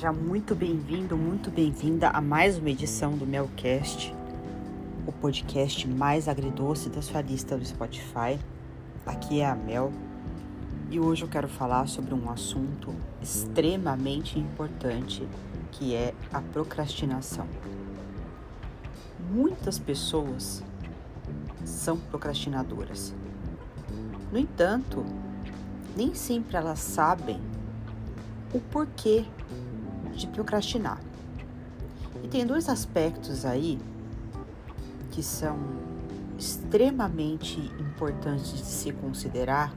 Seja muito bem-vindo, muito bem-vinda a mais uma edição do Melcast, o podcast mais agridoce da sua lista do Spotify. Aqui é a Mel e hoje eu quero falar sobre um assunto extremamente importante que é a procrastinação. Muitas pessoas são procrastinadoras. No entanto, nem sempre elas sabem o porquê de procrastinar. E tem dois aspectos aí que são extremamente importantes de se considerar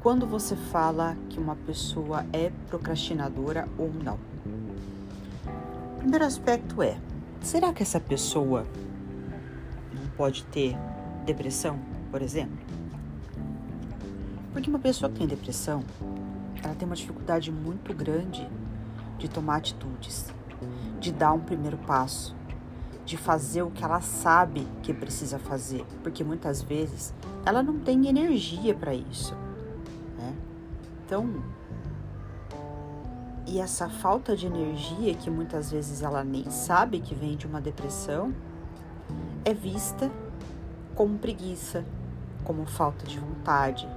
quando você fala que uma pessoa é procrastinadora ou não. O primeiro aspecto é: será que essa pessoa não pode ter depressão, por exemplo? Porque uma pessoa que tem depressão, ela tem uma dificuldade muito grande de tomar atitudes, de dar um primeiro passo, de fazer o que ela sabe que precisa fazer, porque muitas vezes ela não tem energia para isso. Né? Então, e essa falta de energia que muitas vezes ela nem sabe que vem de uma depressão é vista como preguiça, como falta de vontade,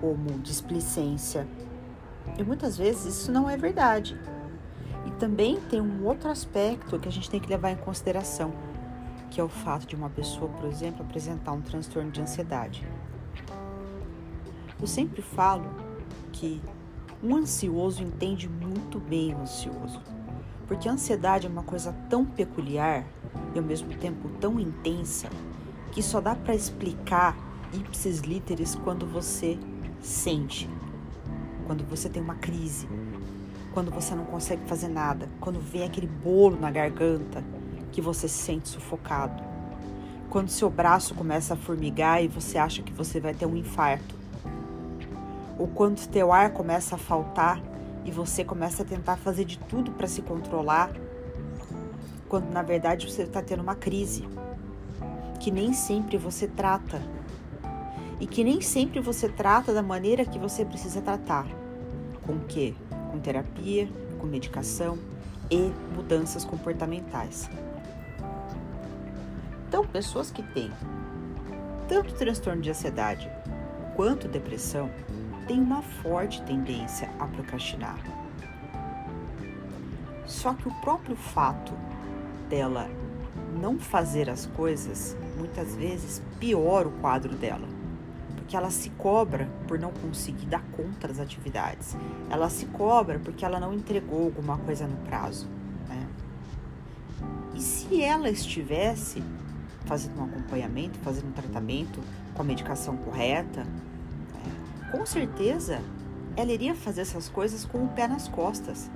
como displicência. E muitas vezes isso não é verdade. E também tem um outro aspecto que a gente tem que levar em consideração, que é o fato de uma pessoa, por exemplo, apresentar um transtorno de ansiedade. Eu sempre falo que um ansioso entende muito bem o ansioso, porque a ansiedade é uma coisa tão peculiar e ao mesmo tempo tão intensa que só dá para explicar ipsis literis quando você sente quando você tem uma crise, quando você não consegue fazer nada, quando vem aquele bolo na garganta que você se sente sufocado, quando seu braço começa a formigar e você acha que você vai ter um infarto, ou quando teu ar começa a faltar e você começa a tentar fazer de tudo para se controlar, quando na verdade você está tendo uma crise que nem sempre você trata e que nem sempre você trata da maneira que você precisa tratar. Com que? Com terapia, com medicação e mudanças comportamentais. Então, pessoas que têm tanto transtorno de ansiedade quanto depressão têm uma forte tendência a procrastinar. Só que o próprio fato dela não fazer as coisas muitas vezes piora o quadro dela porque ela se cobra por não conseguir dar conta das atividades. Ela se cobra porque ela não entregou alguma coisa no prazo. Né? E se ela estivesse fazendo um acompanhamento, fazendo um tratamento com a medicação correta, né? com certeza ela iria fazer essas coisas com o pé nas costas.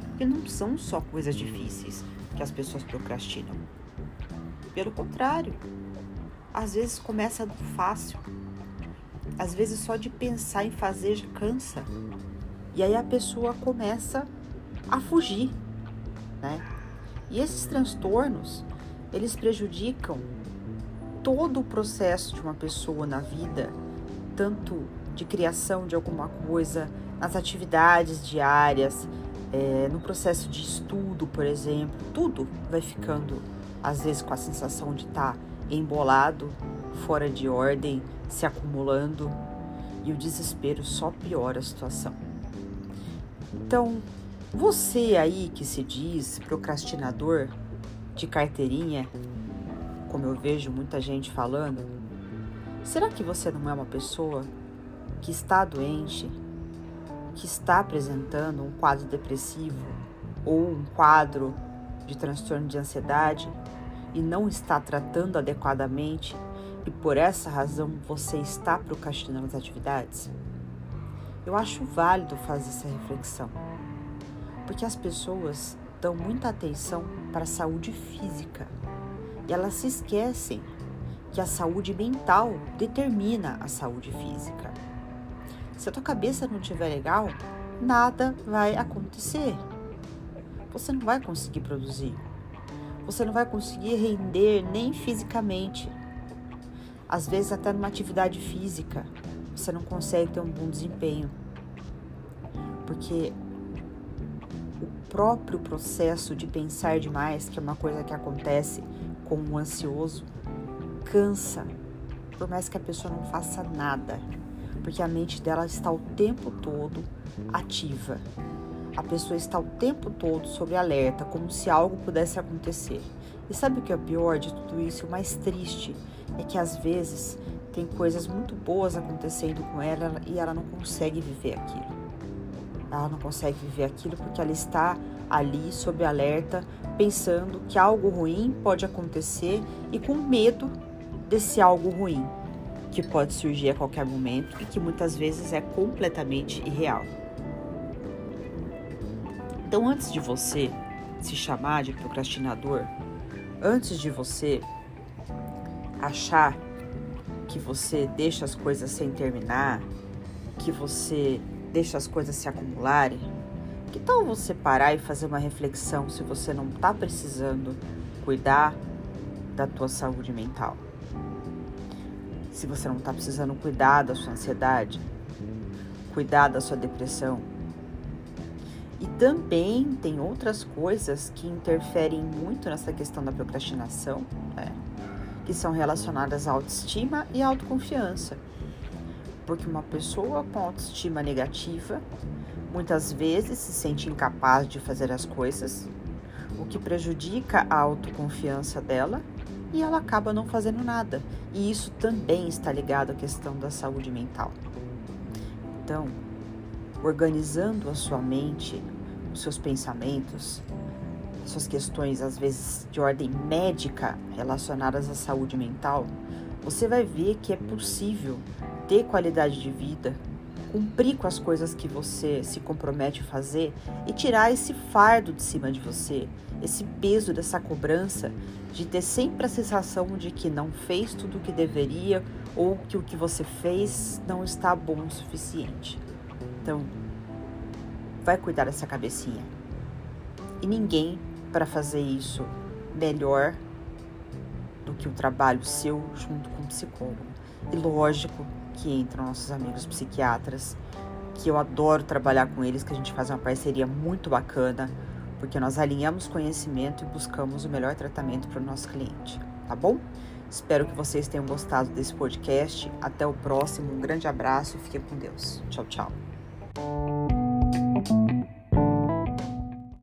Porque não são só coisas difíceis que as pessoas procrastinam. Pelo contrário, às vezes começa do fácil. Às vezes só de pensar em fazer já cansa. E aí a pessoa começa a fugir, né? E esses transtornos, eles prejudicam todo o processo de uma pessoa na vida, tanto de criação de alguma coisa, nas atividades diárias, é, no processo de estudo, por exemplo, tudo vai ficando, às vezes, com a sensação de estar tá embolado, fora de ordem, se acumulando e o desespero só piora a situação. Então, você aí que se diz procrastinador de carteirinha, como eu vejo muita gente falando, será que você não é uma pessoa que está doente, que está apresentando um quadro depressivo ou um quadro de transtorno de ansiedade e não está tratando adequadamente e por essa razão você está procrastinando as atividades? Eu acho válido fazer essa reflexão, porque as pessoas dão muita atenção para a saúde física e elas se esquecem que a saúde mental determina a saúde física. Se a tua cabeça não estiver legal, nada vai acontecer. Você não vai conseguir produzir você não vai conseguir render nem fisicamente. Às vezes, até numa atividade física, você não consegue ter um bom desempenho. porque o próprio processo de pensar demais, que é uma coisa que acontece com o ansioso, cansa, por mais que a pessoa não faça nada, porque a mente dela está o tempo todo ativa. A pessoa está o tempo todo sob alerta, como se algo pudesse acontecer. E sabe o que é o pior de tudo isso? O mais triste é que às vezes tem coisas muito boas acontecendo com ela e ela não consegue viver aquilo. Ela não consegue viver aquilo porque ela está ali sob alerta, pensando que algo ruim pode acontecer e com medo desse algo ruim que pode surgir a qualquer momento e que muitas vezes é completamente irreal. Então, antes de você se chamar de procrastinador, antes de você achar que você deixa as coisas sem terminar, que você deixa as coisas se acumularem, que tal você parar e fazer uma reflexão se você não está precisando cuidar da tua saúde mental? Se você não está precisando cuidar da sua ansiedade, cuidar da sua depressão. E também tem outras coisas que interferem muito nessa questão da procrastinação, né? que são relacionadas à autoestima e à autoconfiança. Porque uma pessoa com autoestima negativa muitas vezes se sente incapaz de fazer as coisas, o que prejudica a autoconfiança dela e ela acaba não fazendo nada. E isso também está ligado à questão da saúde mental. Então, organizando a sua mente, os seus pensamentos, suas questões às vezes de ordem médica relacionadas à saúde mental, você vai ver que é possível ter qualidade de vida, cumprir com as coisas que você se compromete a fazer e tirar esse fardo de cima de você, esse peso dessa cobrança de ter sempre a sensação de que não fez tudo o que deveria ou que o que você fez não está bom o suficiente. Então, vai cuidar dessa cabecinha. E ninguém para fazer isso melhor do que o trabalho seu junto com o psicólogo. E lógico que entram nossos amigos psiquiatras, que eu adoro trabalhar com eles, que a gente faz uma parceria muito bacana, porque nós alinhamos conhecimento e buscamos o melhor tratamento para o nosso cliente, tá bom? Espero que vocês tenham gostado desse podcast. Até o próximo. Um grande abraço e fique com Deus. Tchau, tchau.